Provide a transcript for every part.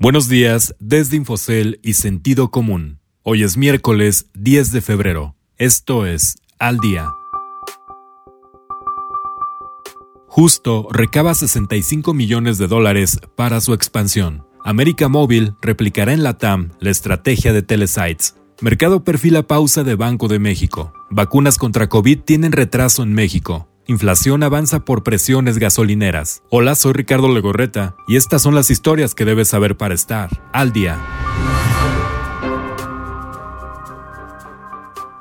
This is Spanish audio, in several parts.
Buenos días desde Infocel y Sentido Común. Hoy es miércoles 10 de febrero. Esto es Al Día. Justo recaba 65 millones de dólares para su expansión. América Móvil replicará en la TAM la estrategia de Telesites. Mercado perfila pausa de Banco de México. Vacunas contra COVID tienen retraso en México. Inflación avanza por presiones gasolineras. Hola, soy Ricardo Legorreta y estas son las historias que debes saber para estar al día.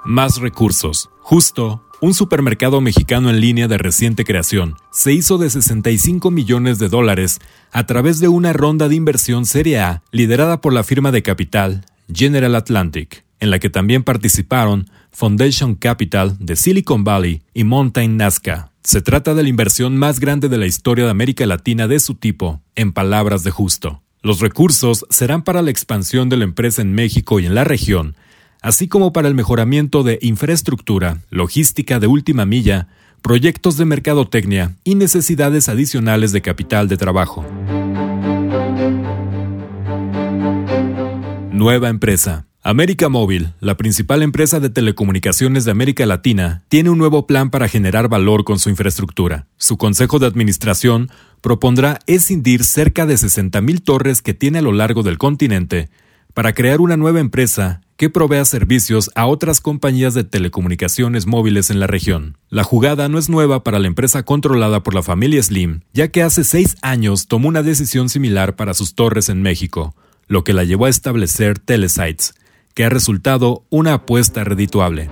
Más recursos. Justo, un supermercado mexicano en línea de reciente creación se hizo de 65 millones de dólares a través de una ronda de inversión Serie A liderada por la firma de capital General Atlantic en la que también participaron Foundation Capital de Silicon Valley y Mountain Nazca. Se trata de la inversión más grande de la historia de América Latina de su tipo, en palabras de justo. Los recursos serán para la expansión de la empresa en México y en la región, así como para el mejoramiento de infraestructura, logística de última milla, proyectos de mercadotecnia y necesidades adicionales de capital de trabajo. Nueva empresa. América Móvil, la principal empresa de telecomunicaciones de América Latina, tiene un nuevo plan para generar valor con su infraestructura. Su consejo de administración propondrá escindir cerca de 60.000 torres que tiene a lo largo del continente para crear una nueva empresa que provea servicios a otras compañías de telecomunicaciones móviles en la región. La jugada no es nueva para la empresa controlada por la familia Slim, ya que hace seis años tomó una decisión similar para sus torres en México, lo que la llevó a establecer Telesites, que ha resultado una apuesta redituable.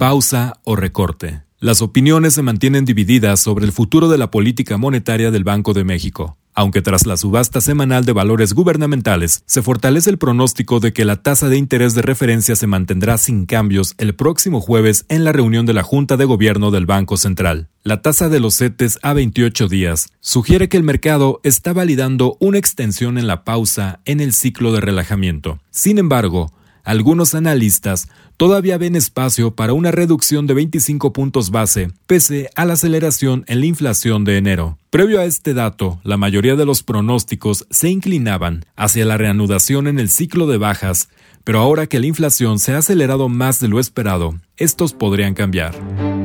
Pausa o recorte. Las opiniones se mantienen divididas sobre el futuro de la política monetaria del Banco de México aunque tras la subasta semanal de valores gubernamentales se fortalece el pronóstico de que la tasa de interés de referencia se mantendrá sin cambios el próximo jueves en la reunión de la Junta de Gobierno del Banco Central. La tasa de los CETES a 28 días sugiere que el mercado está validando una extensión en la pausa en el ciclo de relajamiento. Sin embargo, algunos analistas todavía ven espacio para una reducción de 25 puntos base, pese a la aceleración en la inflación de enero. Previo a este dato, la mayoría de los pronósticos se inclinaban hacia la reanudación en el ciclo de bajas, pero ahora que la inflación se ha acelerado más de lo esperado, estos podrían cambiar.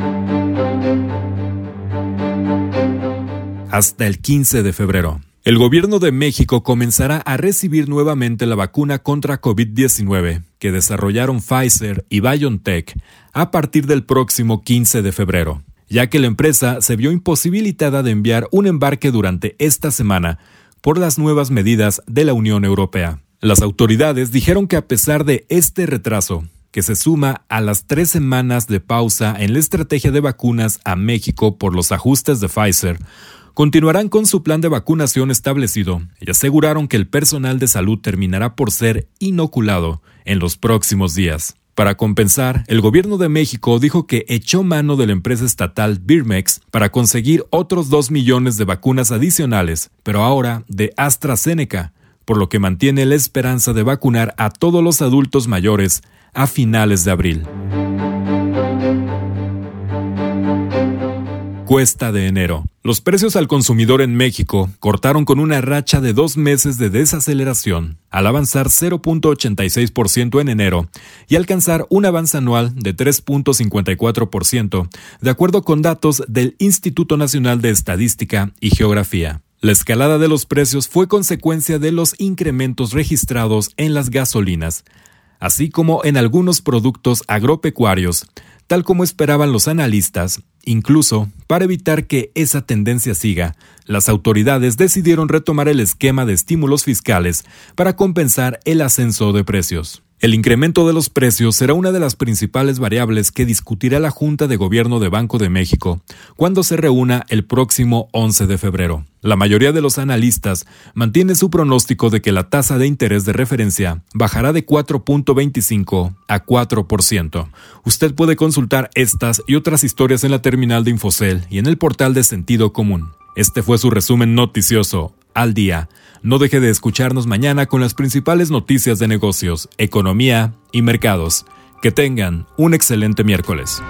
Hasta el 15 de febrero. El gobierno de México comenzará a recibir nuevamente la vacuna contra COVID-19 que desarrollaron Pfizer y BioNTech a partir del próximo 15 de febrero, ya que la empresa se vio imposibilitada de enviar un embarque durante esta semana por las nuevas medidas de la Unión Europea. Las autoridades dijeron que a pesar de este retraso, que se suma a las tres semanas de pausa en la estrategia de vacunas a México por los ajustes de Pfizer, continuarán con su plan de vacunación establecido y aseguraron que el personal de salud terminará por ser inoculado en los próximos días. Para compensar, el gobierno de México dijo que echó mano de la empresa estatal Birmex para conseguir otros 2 millones de vacunas adicionales, pero ahora de AstraZeneca, por lo que mantiene la esperanza de vacunar a todos los adultos mayores a finales de abril. Cuesta de enero. Los precios al consumidor en México cortaron con una racha de dos meses de desaceleración, al avanzar 0.86% en enero y alcanzar un avance anual de 3.54%, de acuerdo con datos del Instituto Nacional de Estadística y Geografía. La escalada de los precios fue consecuencia de los incrementos registrados en las gasolinas, así como en algunos productos agropecuarios, tal como esperaban los analistas, incluso para evitar que esa tendencia siga, las autoridades decidieron retomar el esquema de estímulos fiscales para compensar el ascenso de precios. El incremento de los precios será una de las principales variables que discutirá la Junta de Gobierno de Banco de México cuando se reúna el próximo 11 de febrero. La mayoría de los analistas mantiene su pronóstico de que la tasa de interés de referencia bajará de 4.25 a 4%. Usted puede consultar estas y otras historias en la terminal de Infocel y en el portal de Sentido Común. Este fue su resumen noticioso al día. No deje de escucharnos mañana con las principales noticias de negocios, economía y mercados. Que tengan un excelente miércoles.